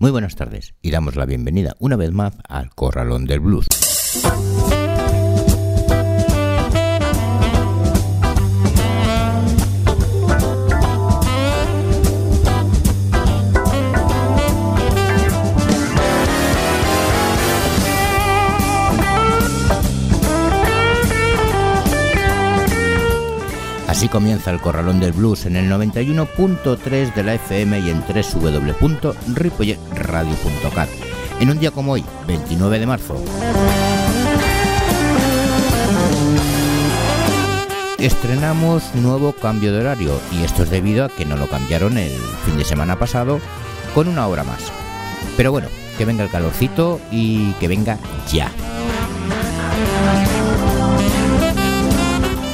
Muy buenas tardes y damos la bienvenida una vez más al Corralón del Blues. Así comienza el Corralón del Blues en el 91.3 de la FM y en www.ripolletradio.cat. En un día como hoy, 29 de marzo. Estrenamos nuevo cambio de horario y esto es debido a que no lo cambiaron el fin de semana pasado con una hora más. Pero bueno, que venga el calorcito y que venga ya.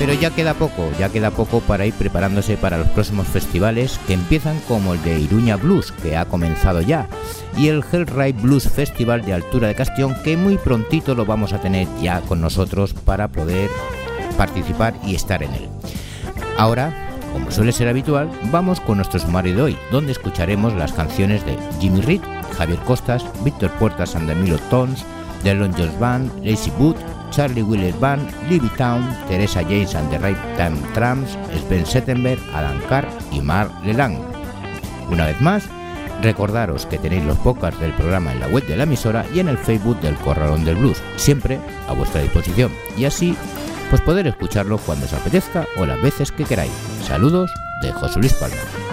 Pero ya queda poco, ya queda poco para ir preparándose para los próximos festivales que empiezan como el de Iruña Blues, que ha comenzado ya, y el Hellride Blues Festival de Altura de Castión, que muy prontito lo vamos a tener ya con nosotros para poder participar y estar en él. Ahora, como suele ser habitual, vamos con nuestro sumario de hoy, donde escucharemos las canciones de Jimmy Reed, Javier Costas, Víctor Puertas and the Tons, The Lone Jones Band, Lazy Boot, Charlie Wheeler Band, Libby Town, Teresa James and the Right Time Trams, Sven Settenberg, Alan Carr y Mark Leland. Una vez más, recordaros que tenéis los podcasts del programa en la web de la emisora y en el Facebook del Corralón del Blues, siempre a vuestra disposición. Y así, pues poder escucharlo cuando os apetezca o las veces que queráis. Saludos de José Luis Palma.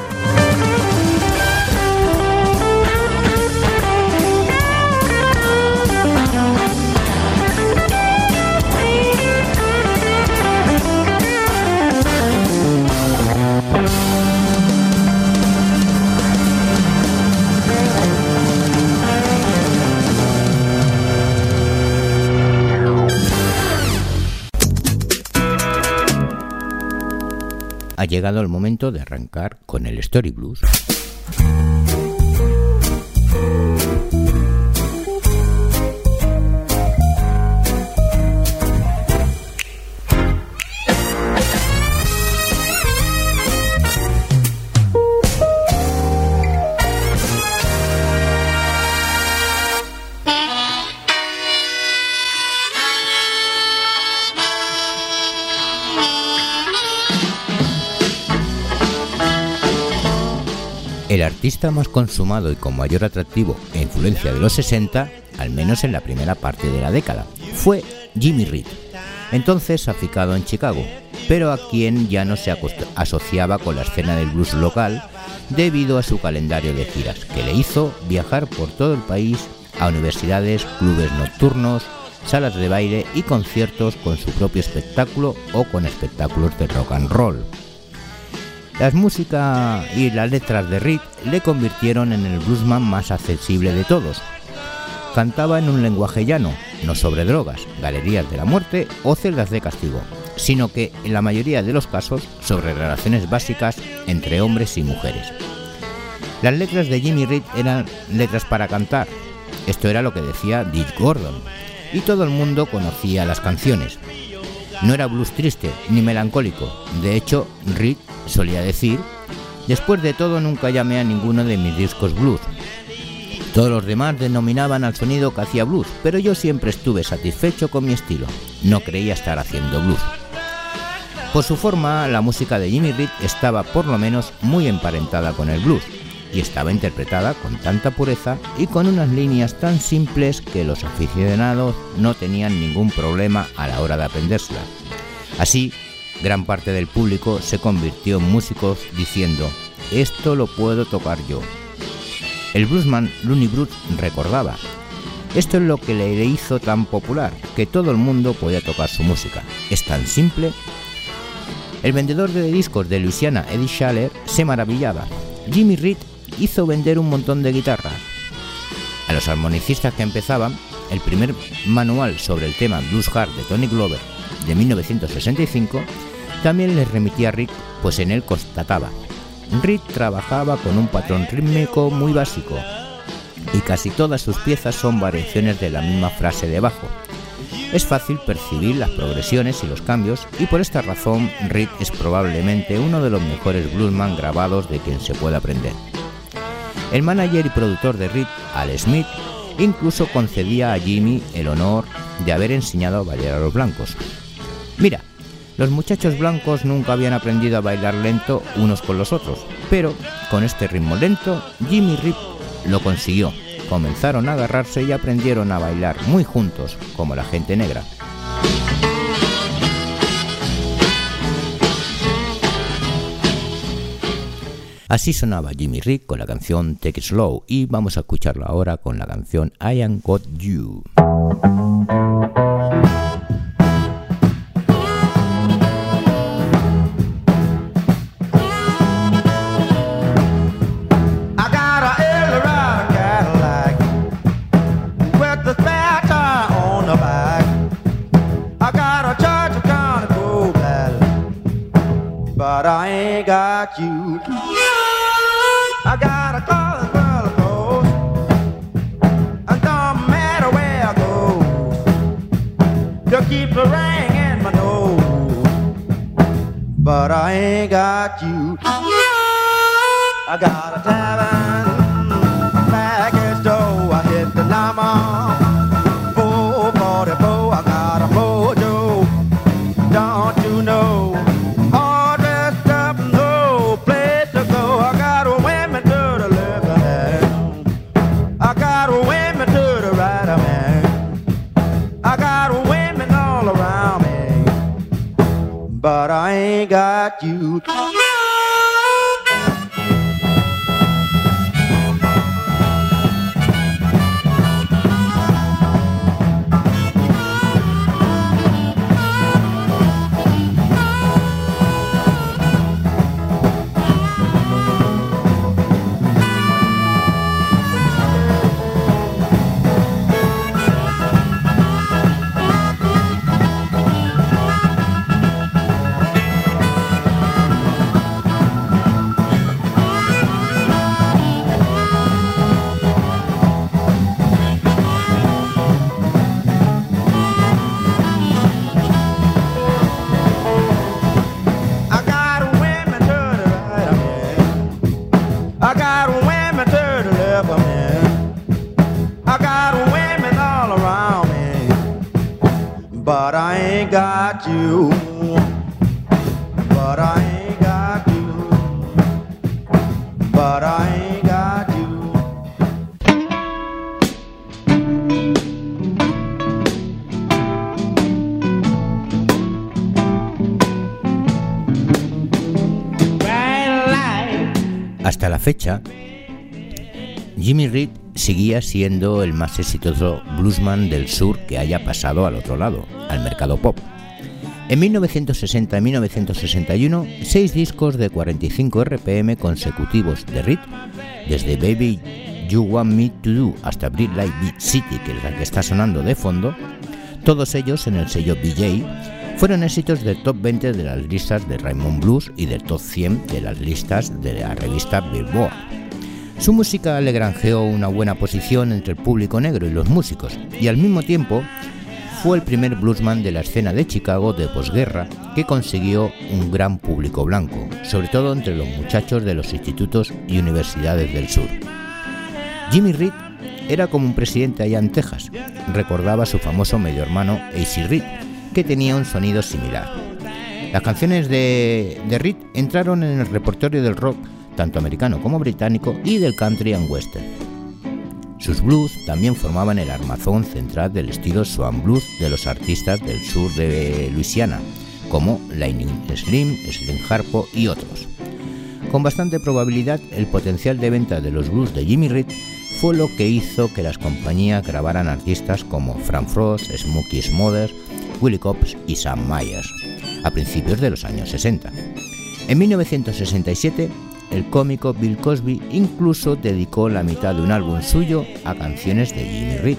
Ha llegado el momento de arrancar con el Story Blues. Artista más consumado y con mayor atractivo e influencia de los 60, al menos en la primera parte de la década, fue Jimmy Reed, entonces aficado en Chicago, pero a quien ya no se asociaba con la escena del blues local debido a su calendario de giras, que le hizo viajar por todo el país a universidades, clubes nocturnos, salas de baile y conciertos con su propio espectáculo o con espectáculos de rock and roll. Las músicas y las letras de Reed le convirtieron en el bluesman más accesible de todos. Cantaba en un lenguaje llano, no sobre drogas, galerías de la muerte o celdas de castigo, sino que en la mayoría de los casos sobre relaciones básicas entre hombres y mujeres. Las letras de Jimmy Reed eran letras para cantar, esto era lo que decía Dick Gordon, y todo el mundo conocía las canciones. No era blues triste ni melancólico, de hecho Reed solía decir, después de todo nunca llamé a ninguno de mis discos blues. Todos los demás denominaban al sonido que hacía blues, pero yo siempre estuve satisfecho con mi estilo. No creía estar haciendo blues. Por su forma, la música de Jimmy Reed estaba por lo menos muy emparentada con el blues, y estaba interpretada con tanta pureza y con unas líneas tan simples que los aficionados no tenían ningún problema a la hora de aprendérsela. Así, gran parte del público se convirtió en músicos diciendo, esto lo puedo tocar yo. El bluesman Looney Bruce recordaba, esto es lo que le hizo tan popular, que todo el mundo podía tocar su música. Es tan simple. El vendedor de discos de Luisiana, Eddie Schaller, se maravillaba. Jimmy Reed hizo vender un montón de guitarras. A los armonicistas que empezaban, el primer manual sobre el tema Blues Heart de Tony Glover de 1965 también les remitía a Rick, pues en él constataba Rick trabajaba con un patrón rítmico muy básico y casi todas sus piezas son variaciones de la misma frase de bajo. Es fácil percibir las progresiones y los cambios y por esta razón Rick es probablemente uno de los mejores bluesman grabados de quien se puede aprender. El manager y productor de Rick, Al Smith, incluso concedía a Jimmy el honor de haber enseñado a bailar a los blancos. Mira, los muchachos blancos nunca habían aprendido a bailar lento unos con los otros, pero con este ritmo lento, Jimmy Rip lo consiguió. Comenzaron a agarrarse y aprendieron a bailar muy juntos, como la gente negra. Así sonaba Jimmy Rick con la canción Take It Slow y vamos a escucharlo ahora con la canción I Am Got You. but I ain't got you. But I ain't got you. I got a tavern, Hasta la fecha, Jimmy Reed seguía siendo el más exitoso bluesman del sur que haya pasado al otro lado, al mercado pop. En 1960 y 1961, seis discos de 45 RPM consecutivos de Reed, desde Baby You Want Me to Do hasta Breed Light Beat City, que es la que está sonando de fondo, todos ellos en el sello BJ, fueron éxitos del top 20 de las listas de Raymond Blues y del top 100 de las listas de la revista Billboard. Su música le granjeó una buena posición entre el público negro y los músicos, y al mismo tiempo fue el primer bluesman de la escena de Chicago de posguerra que consiguió un gran público blanco, sobre todo entre los muchachos de los institutos y universidades del sur. Jimmy Reed era como un presidente allá en Texas, recordaba a su famoso medio hermano AC Reed, que tenía un sonido similar. Las canciones de, Reed entraron en el repertorio del rock tanto americano como británico, y del country and western. Sus blues también formaban el armazón central del estilo swan blues de los artistas del sur de Luisiana, como Lightning Slim, Slim Harpo y otros. Con bastante probabilidad, el potencial de venta de los blues de Jimmy Reed fue lo que hizo que las compañías grabaran artistas como Frank Frost, Smokey Smothers, Cops y Sam Myers, a principios de los años 60. En 1967, el cómico Bill Cosby incluso dedicó la mitad de un álbum suyo a canciones de Jimmy Reed.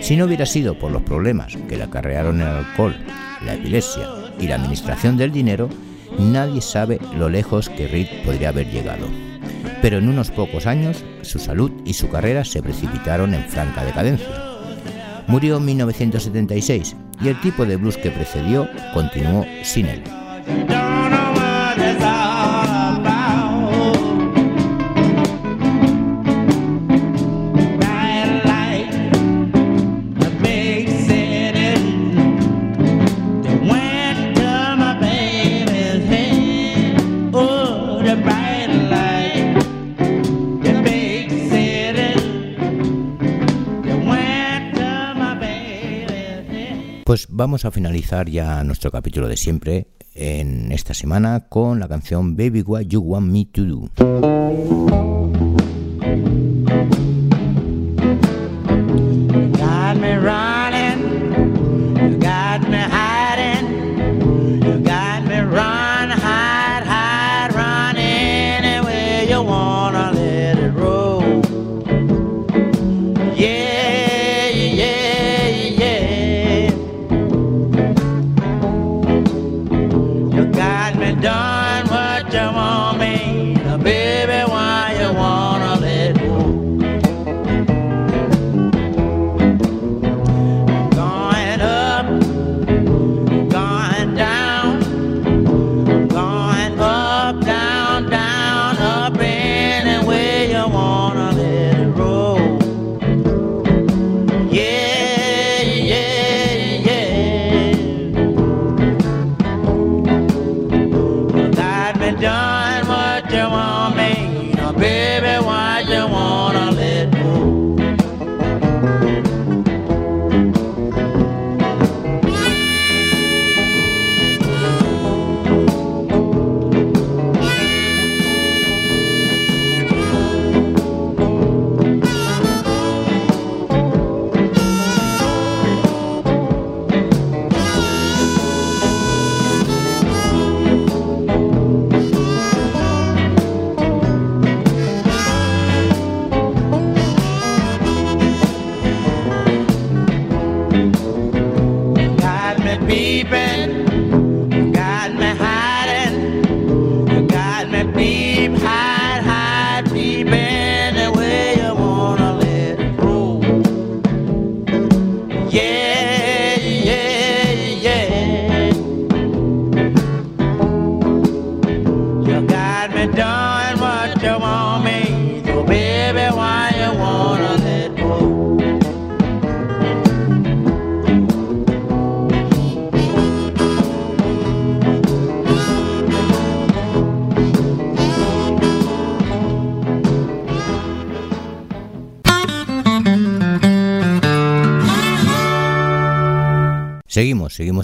Si no hubiera sido por los problemas que le acarrearon el alcohol, la epilepsia y la administración del dinero, nadie sabe lo lejos que Reed podría haber llegado. Pero en unos pocos años, su salud y su carrera se precipitaron en franca decadencia. Murió en 1976 y el tipo de blues que precedió continuó sin él. Vamos a finalizar ya nuestro capítulo de siempre en esta semana con la canción Baby What You Want Me to Do.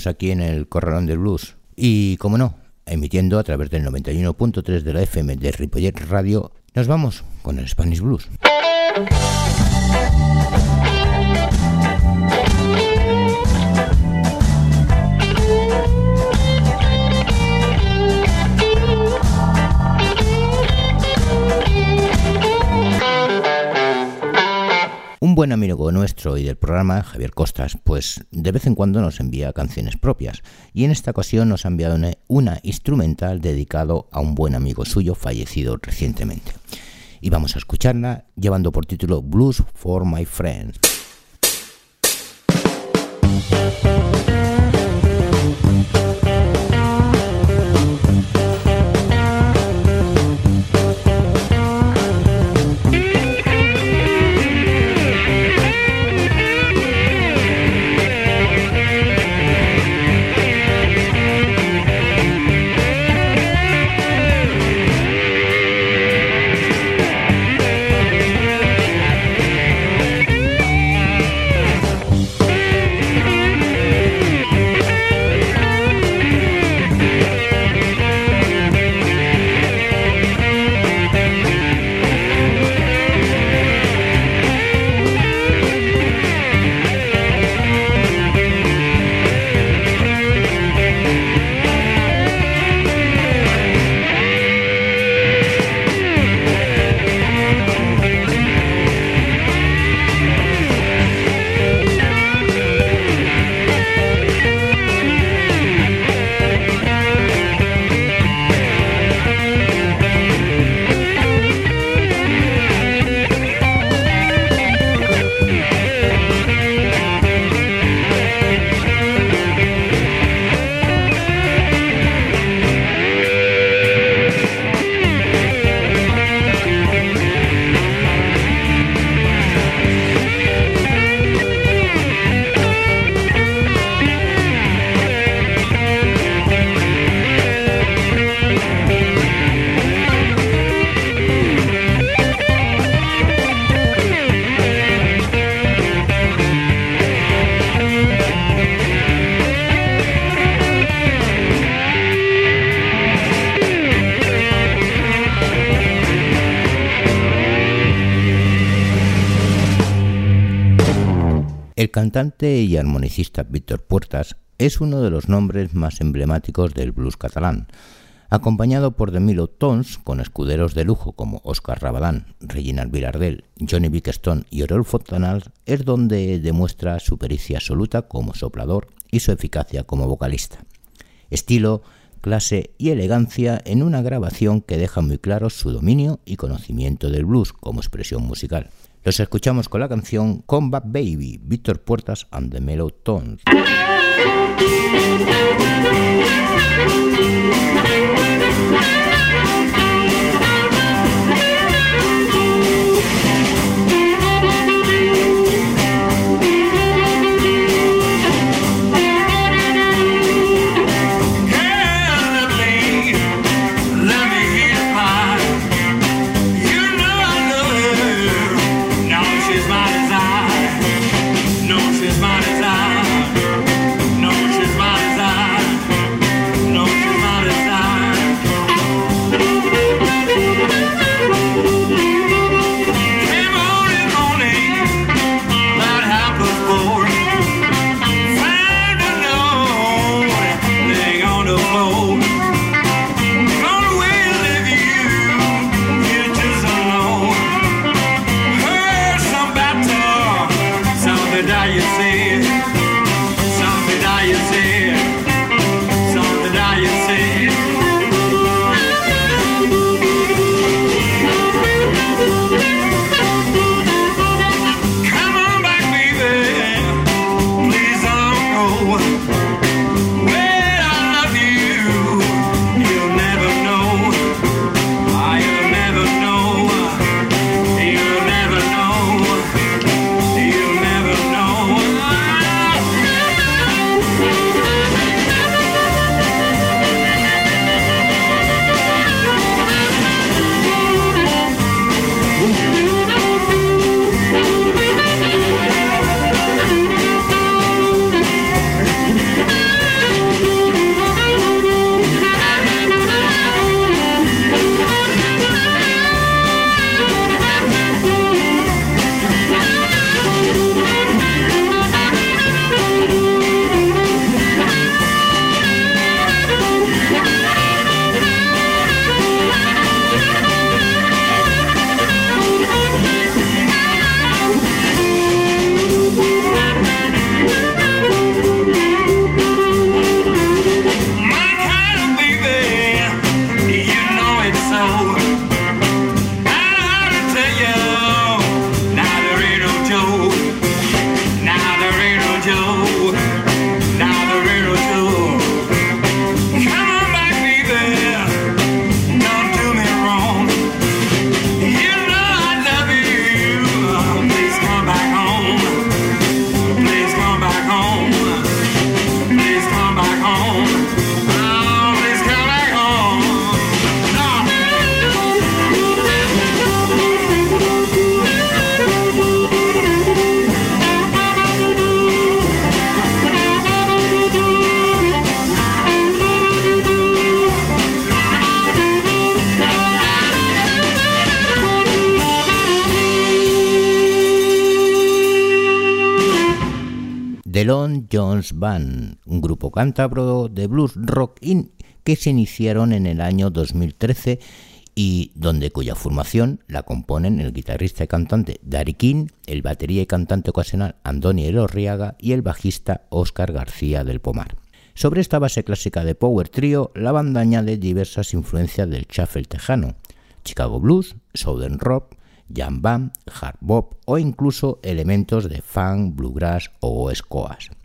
Aquí en el Corralón del Blues. Y como no, emitiendo a través del 91.3 de la FM de Ripollet Radio, nos vamos con el Spanish Blues. Buen amigo nuestro y del programa, Javier Costas, pues de vez en cuando nos envía canciones propias y en esta ocasión nos ha enviado una, instrumental dedicado a un buen amigo suyo fallecido recientemente. Y vamos a escucharla llevando por título Blues for My Friends. Cantante y armonicista Víctor Puertas es uno de los nombres más emblemáticos del blues catalán, acompañado por The Milo Tones con escuderos de lujo como Oscar Rabadán, Reginald Villardel, Johnny Bickstone y Oriol Fontanal, es donde demuestra su pericia absoluta como soplador y su eficacia como vocalista. Estilo, clase y elegancia en una grabación que deja muy claro su dominio y conocimiento del blues como expresión musical. Los escuchamos con la canción Combat Baby, Víctor Puertas and the Mellow Tones. Band, un grupo cántabro de blues rock in que se iniciaron en el año 2013 y donde cuya formación la componen el guitarrista y cantante Dari King, el batería y cantante ocasional Andoni Elorriaga y el bajista Óscar García del Pomar. Sobre esta base clásica de Power Trio, la banda añade diversas influencias del shuffle tejano, Chicago Blues, Southern Rock, jam band, hard bop o incluso elementos de funk, bluegrass o scoas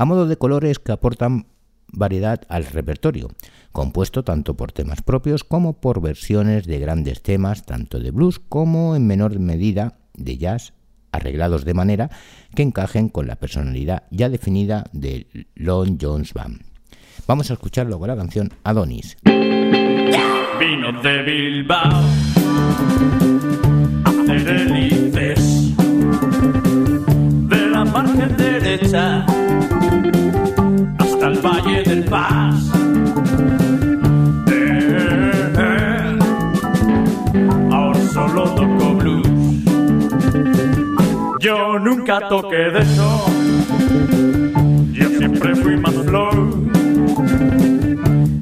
a modo de colores que aportan variedad al repertorio, compuesto tanto por temas propios como por versiones de grandes temas, tanto de blues como en menor medida de jazz, arreglados de manera que encajen con la personalidad ya definida del Lon Jones Band. Vamos a escucharlo con la canción Adonis. Vino de Bilbao, de la margen derecha Paz. Ahora solo toco blues. Yo nunca toqué de eso. Yo siempre fui más flor.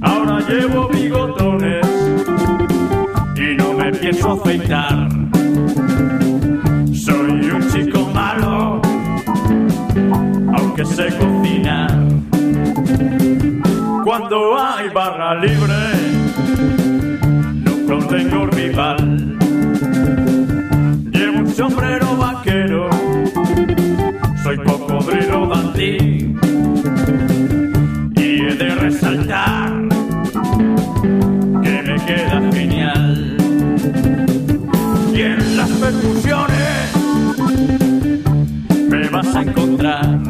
Ahora llevo bigotones y no me pienso afeitar. Soy un chico malo, aunque sé cocinar. Cuando hay barra libre, no tengo rival. Llevo un sombrero vaquero, soy cocodrilo dandy. Y he de resaltar que me queda genial. Y en las percusiones me vas a encontrar.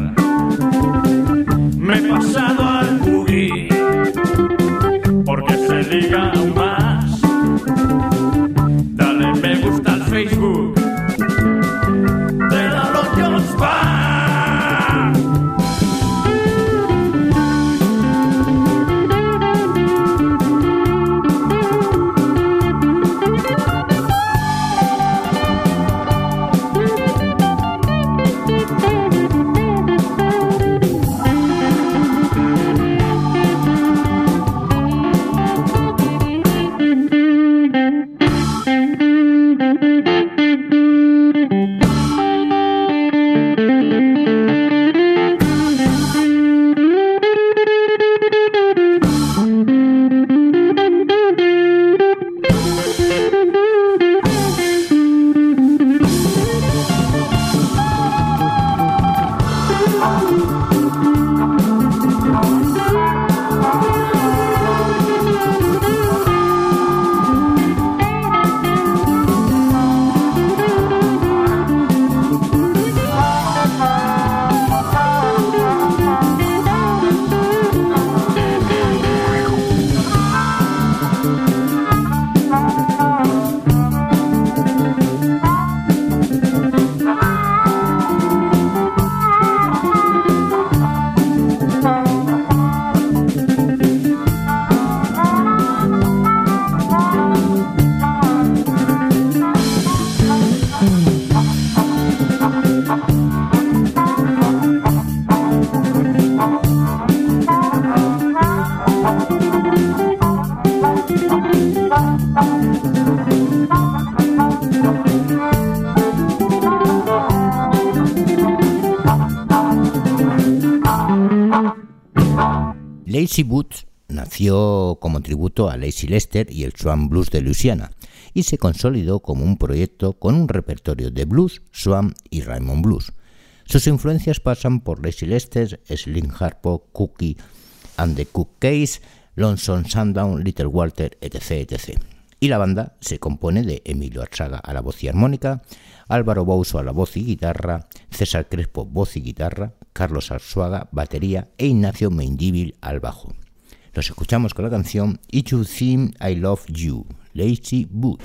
Lazy nació como tributo a Lazy Lester y el Swan Blues de Luisiana y se consolidó como un proyecto con un repertorio de blues, swan y Raymond Blues. Sus influencias pasan por Lazy Lester, Slim Harpo, Cookie and the Cook Case, Lonesome Sundown, Little Walter, etc, etc. Y la banda se compone de Emilio Arzaga a la voz y armónica, Álvaro Bouso a la voz y guitarra, César Crespo voz y guitarra, Carlos Arzuaga batería e Ignacio Mendívil al bajo. Los escuchamos con la canción It You Think I Love You, Lazy Boot.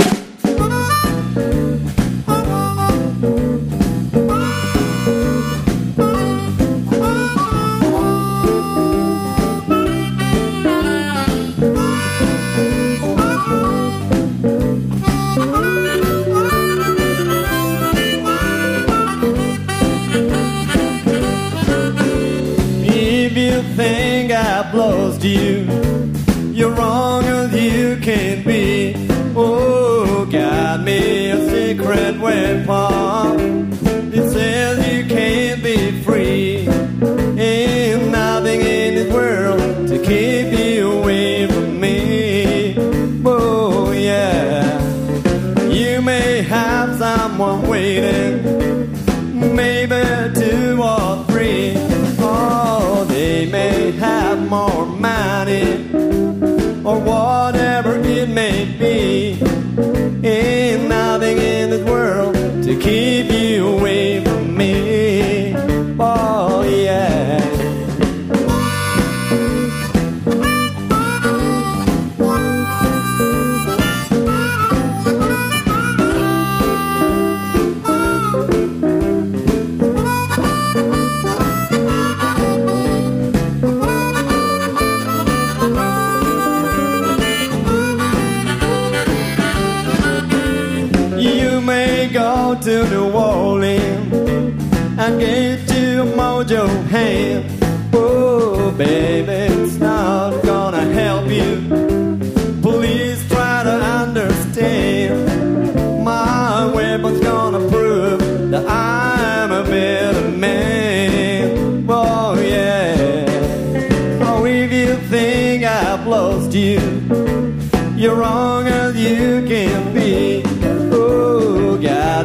Secret weapon. It says you can't be free. Ain't nothing in this world to keep you away from me. Oh, yeah. You may have someone waiting maybe two or three. Oh, they may have more money or whatever it may be.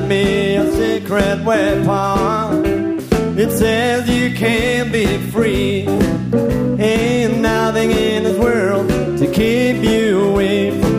Me a secret weapon. It says you can be free. Ain't nothing in this world to keep you away from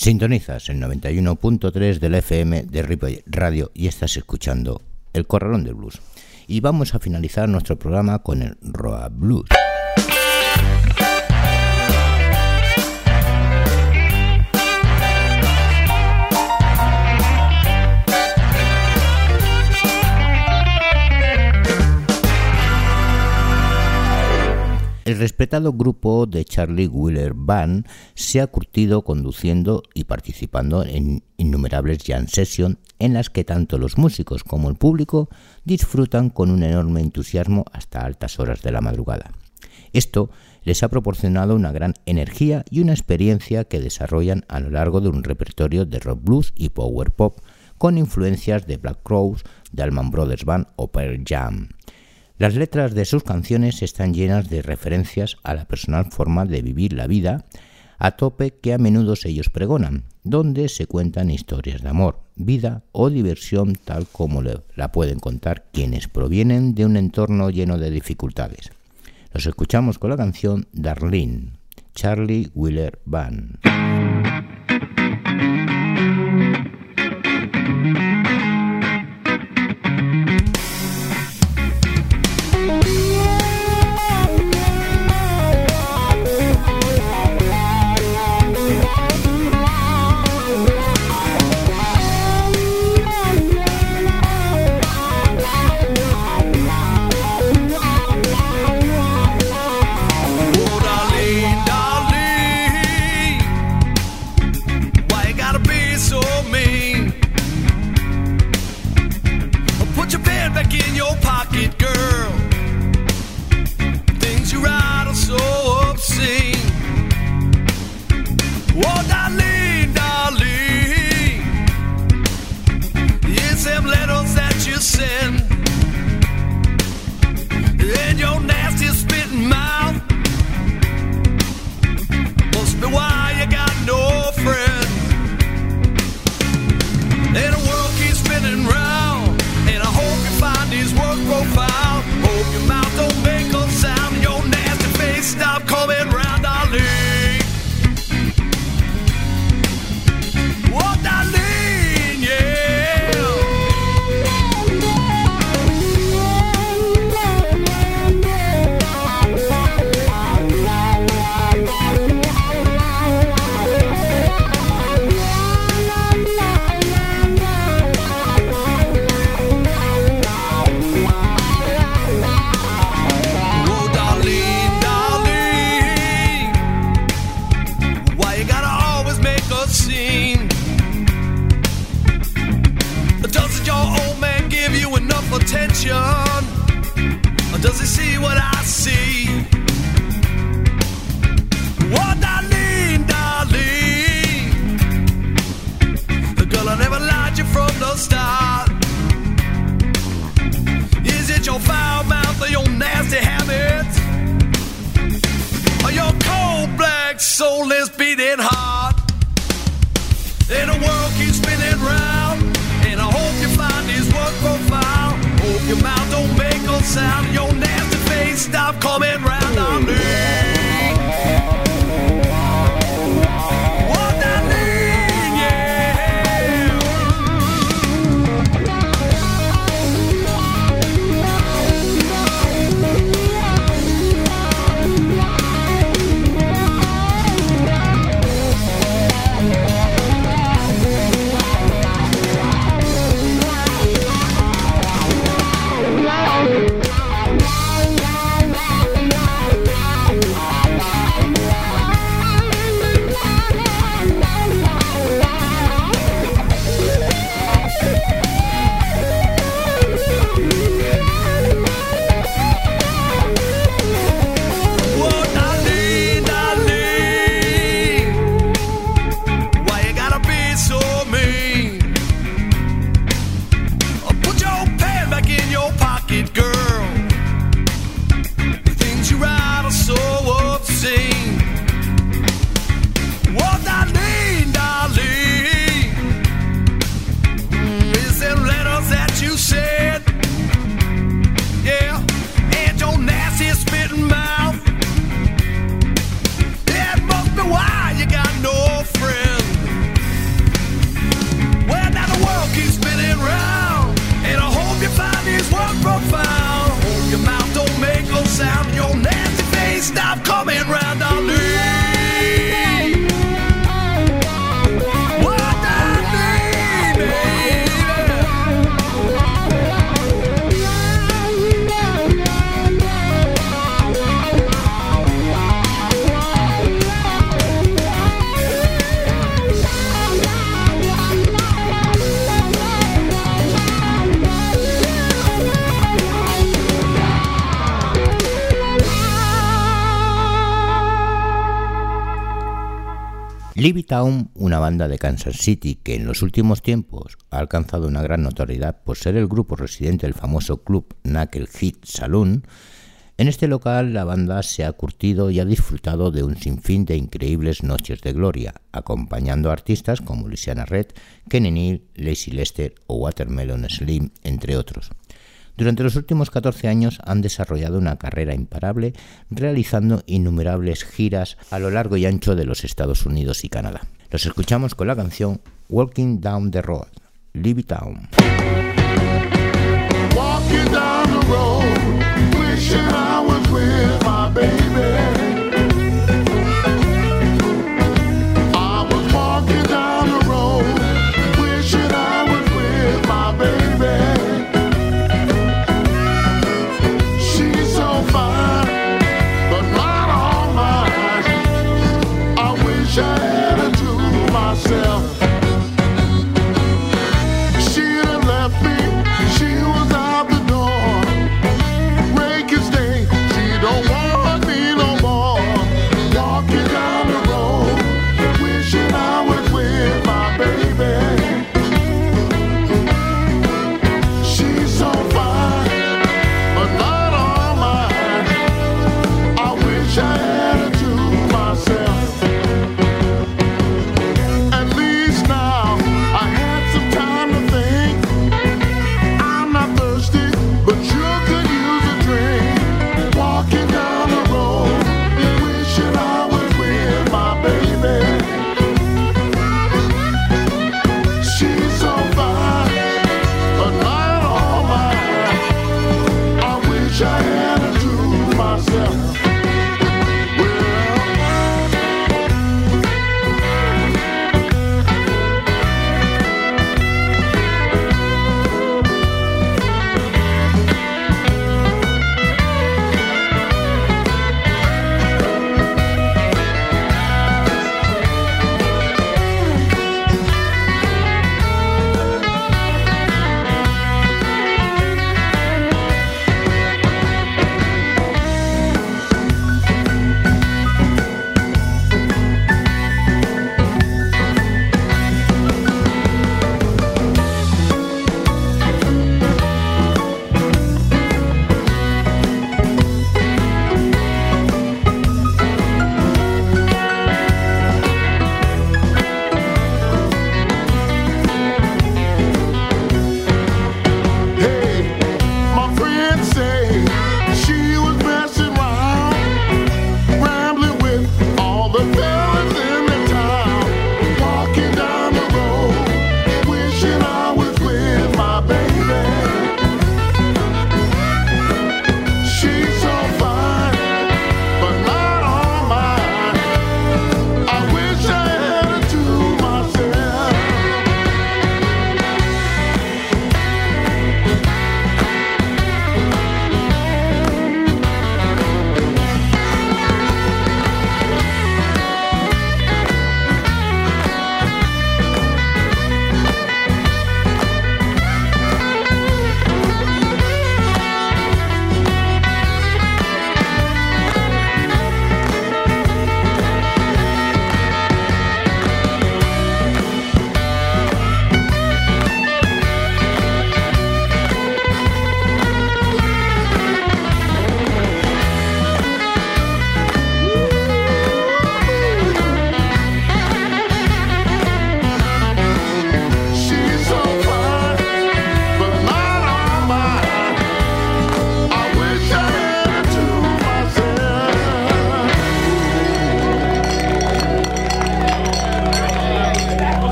Sintonizas el 91.3 del FM de Ripollet Radio y estás escuchando El Corralón del Blues. Y vamos a finalizar nuestro programa con el Roa Blues. El respetado grupo de Charlie Wheeler Band se ha curtido conduciendo y participando en innumerables jam sessions en las que tanto los músicos como el público disfrutan con un enorme entusiasmo hasta altas horas de la madrugada. Esto les ha proporcionado una gran energía y una experiencia que desarrollan a lo largo de un repertorio de rock blues y power pop con influencias de Black Crowes, de Allman Brothers Band o Pearl Jam. Las letras de sus canciones están llenas de referencias a la personal forma de vivir la vida a tope que a menudo ellos pregonan, donde se cuentan historias de amor, vida o diversión tal como la pueden contar quienes provienen de un entorno lleno de dificultades. Los escuchamos con la canción Darlene, Charlie Wheeler Band. Town, una banda de Kansas City que en los últimos tiempos ha alcanzado una gran notoriedad por ser el grupo residente del famoso club Knucklehead Saloon, en este local la banda se ha curtido y ha disfrutado de un sinfín de increíbles noches de gloria, acompañando a artistas como Luciana Red, Kenny Neal, Lacey Lester o Watermelon Slim, entre otros. Durante los últimos 14 años han desarrollado una carrera imparable, realizando innumerables giras a lo largo y ancho de los Estados Unidos y Canadá. Los escuchamos con la canción Walking Down the Road, Libby Town. Down.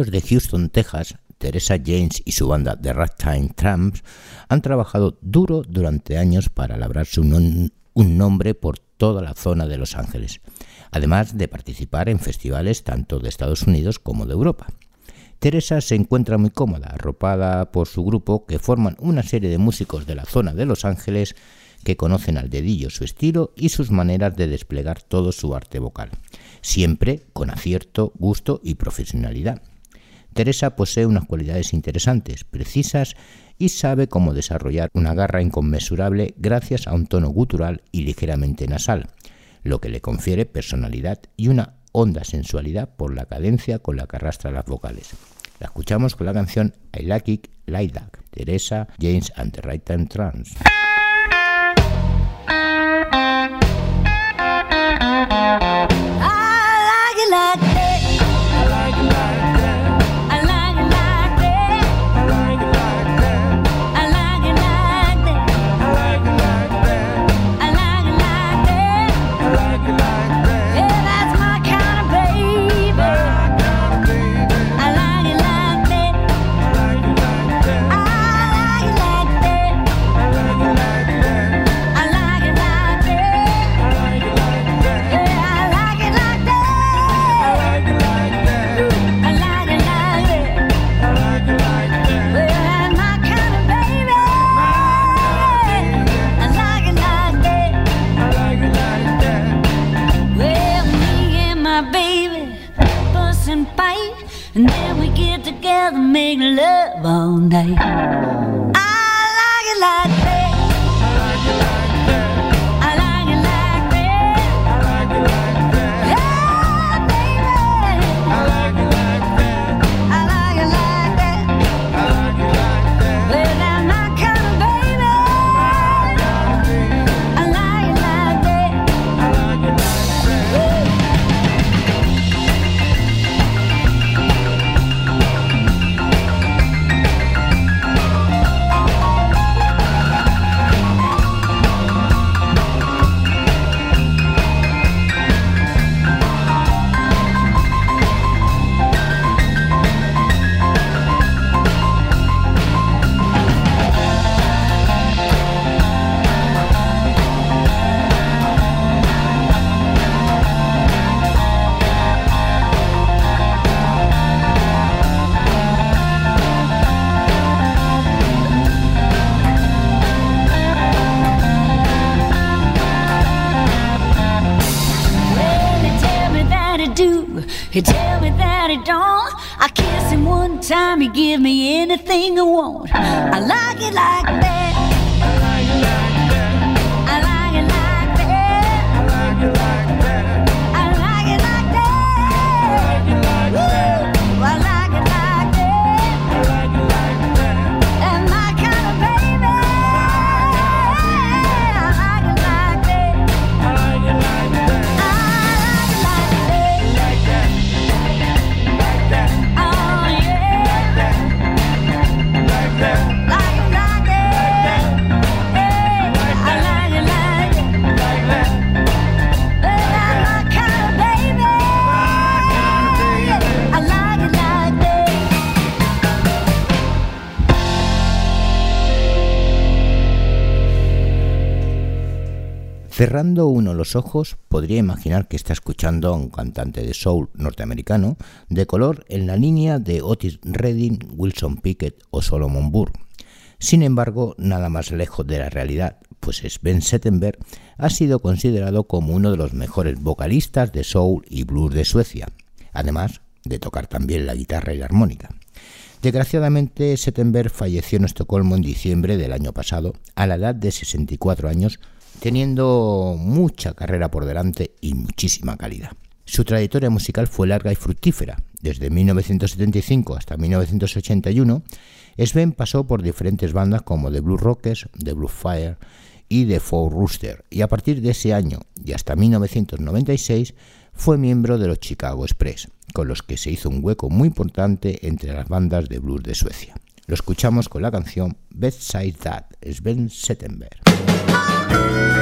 Originarios de Houston, Texas, Teresa James y su banda The Ragtime Tramps han trabajado duro durante años para labrarse un, un nombre por toda la zona de Los Ángeles, además de participar en festivales tanto de Estados Unidos como de Europa. Teresa se encuentra muy cómoda, arropada por su grupo, que forman una serie de músicos de la zona de Los Ángeles que conocen al dedillo su estilo y sus maneras de desplegar todo su arte vocal, siempre con acierto, gusto y profesionalidad. Teresa posee unas cualidades interesantes, precisas y sabe cómo desarrollar una garra inconmensurable gracias a un tono gutural y ligeramente nasal, lo que le confiere personalidad y una honda sensualidad por la cadencia con la que arrastra las vocales. La escuchamos con la canción I Like It Like That, Teresa James and the Right Time Trans. He tell me that he don't. I kiss him one time, he give me anything I want. I like it like that. Cerrando uno los ojos, podría imaginar que está escuchando a un cantante de soul norteamericano de color en la línea de Otis Redding, Wilson Pickett o Solomon Burr. Sin embargo, nada más lejos de la realidad, pues Sven Settenberg ha sido considerado como uno de los mejores vocalistas de soul y blues de Suecia, además de tocar también la guitarra y la armónica. Desgraciadamente, Settenberg falleció en Estocolmo en diciembre del año pasado, a la edad de 64 años, teniendo mucha carrera por delante y muchísima calidad. Su trayectoria musical fue larga y fructífera. Desde 1975 hasta 1981, Sven pasó por diferentes bandas como The Blue Rockers, The Blue Fire y The Four Rooster, y a partir de ese año y hasta 1996 fue miembro de los Chicago Express, con los que se hizo un hueco muy importante entre las bandas de blues de Suecia. Lo escuchamos con la canción Bedside That, Sven Settenberg. Thank you.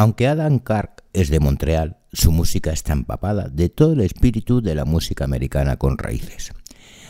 Aunque Adam Clark es de Montreal, su música está empapada de todo el espíritu de la música americana con raíces.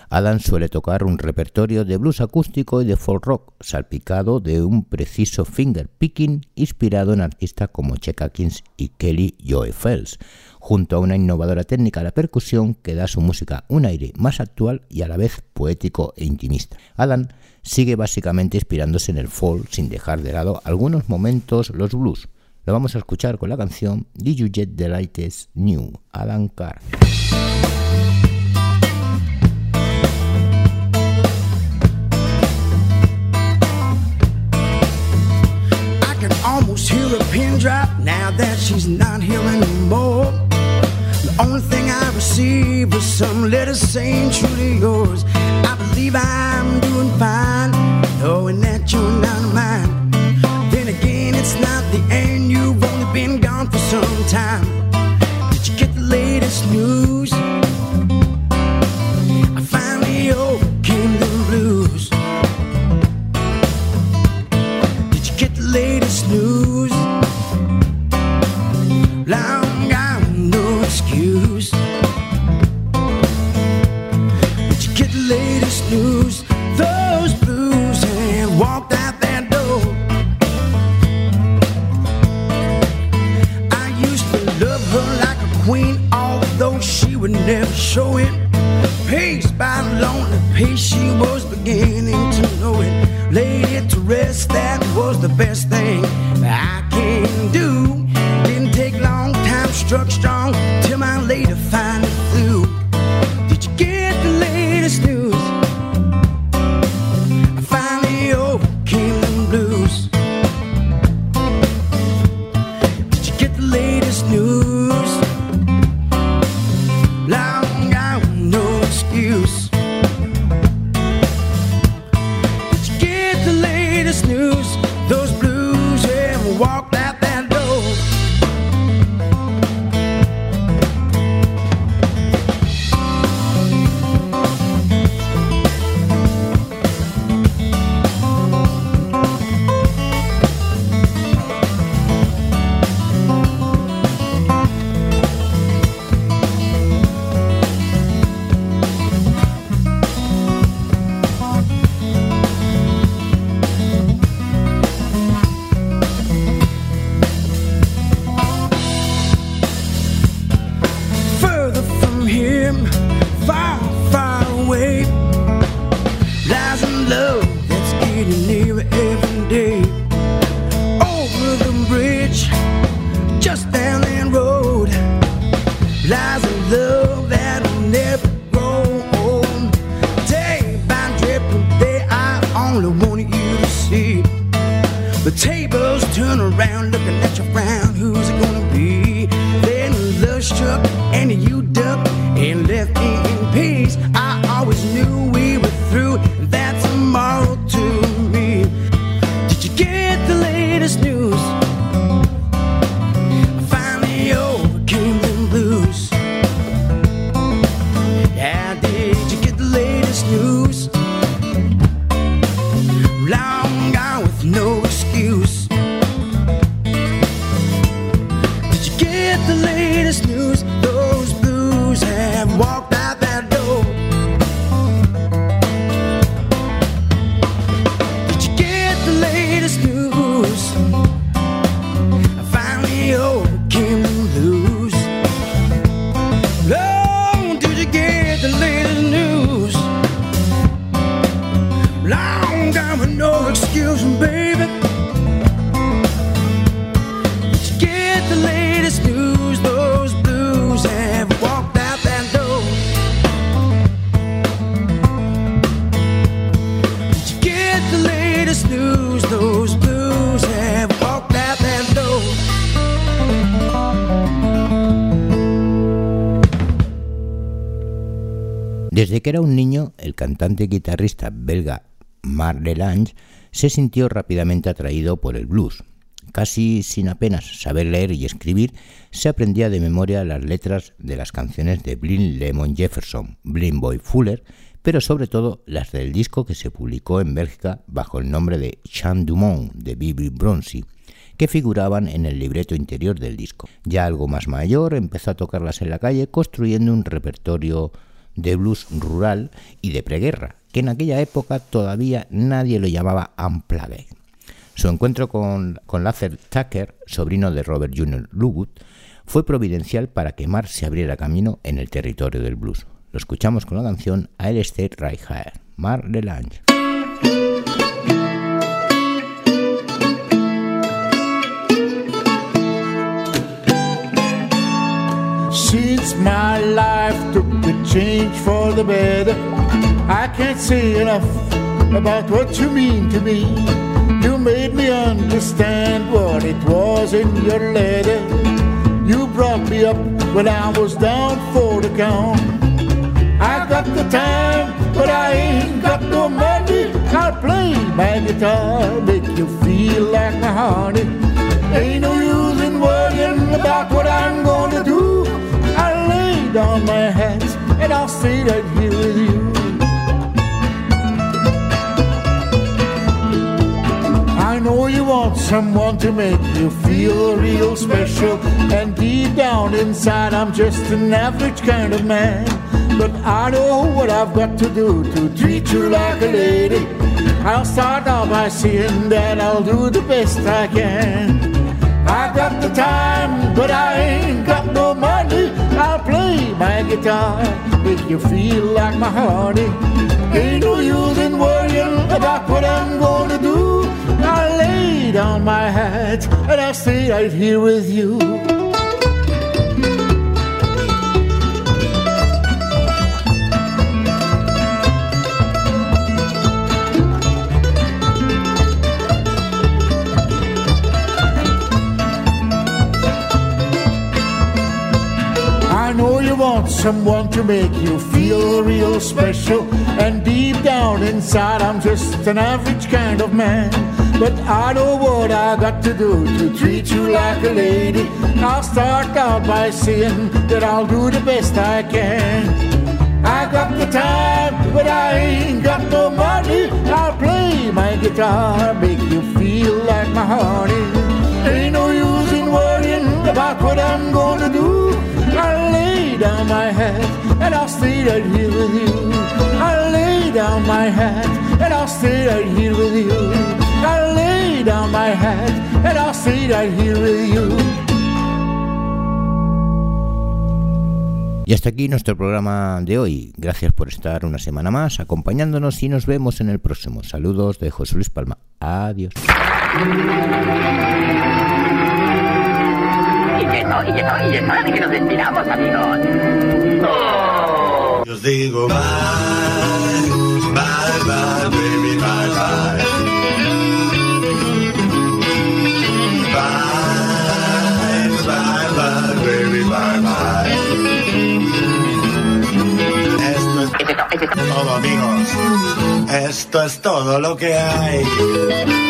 Adam suele tocar un repertorio de blues acústico y de folk rock, salpicado de un preciso finger picking inspirado en artistas como Chet Atkins y Kelly Joe Fells, junto a una innovadora técnica de percusión que da a su música un aire más actual y a la vez poético e intimista. Adam sigue básicamente inspirándose en el folk sin dejar de lado algunos momentos los blues. Lo vamos a escuchar con la canción Did You Get the Latest New, Adam Carr. I can almost hear a pin drop now that she's not here anymore. The only thing I receive is some letters saying truly yours. I believe I'm doing fine, knowing that you're not mine. Then again, it's not the end, sometime would never show it. Paced by the lonely pace, she was beginning to know it. Laid it to rest, that was the best thing I can era un niño, el cantante y guitarrista belga Marc Delange se sintió rápidamente atraído por el blues. Casi sin apenas saber leer y escribir, se aprendía de memoria las letras de las canciones de Blind Lemon Jefferson, Blind Boy Fuller, pero sobre todo las del disco que se publicó en Bélgica bajo el nombre de Chant du Monde de Bibi Bronzy, que figuraban en el libreto interior del disco. Ya algo más mayor, empezó a tocarlas en la calle construyendo un repertorio de blues rural y de preguerra, que en aquella época todavía nadie lo llamaba unplugged. Su encuentro con, con Luther Tucker, sobrino de Robert Jr. Lugood, fue providencial para que Mark se abriera camino en el territorio del blues. Lo escuchamos con la canción I'll Stay Right Here, Mark Delange. My life took a change for the better, I can't say enough about what you mean to me. You made me understand what it was in your letter. You brought me up when I was down for the count. I got the time, but I ain't got no money. I'll play my guitar, make you feel like my honey. Ain't no use in worrying about what I'm gonna do. Lay my hands and I'll stay right here with you. I know you want someone to make you feel real special. And deep down inside, I'm just an average kind of man. But I know what I've got to do to treat you like a lady. I'll start out by saying that I'll do the best I can. I've got the time, but I ain't got no money. I'll play my guitar, make you feel like my honey. Ain't no use in worrying about what I'm gonna do. I'll lay down my hat and I'll stay right here with you. Someone to make you feel real special. And deep down inside, I'm just an average kind of man. But I know what I got to do to treat you like a lady. I'll start out by saying that I'll do the best I can. I got the time, but I ain't got no money. I'll play my guitar, make you feel like my honey. Ain't no use in worrying about what I'm gonna do. Y hasta aquí nuestro programa de hoy. Gracias por estar una semana más acompañándonos y nos vemos en el próximo. Saludos de José Luis Palma. Adiós. No, y no, y es hora de que nos despidamos, amigos. Yo os digo bye, bye, bye, baby, bye, bye. Bye, bye, bye, baby, bye, bye. Esto es todo, amigos. Esto es todo lo que hay.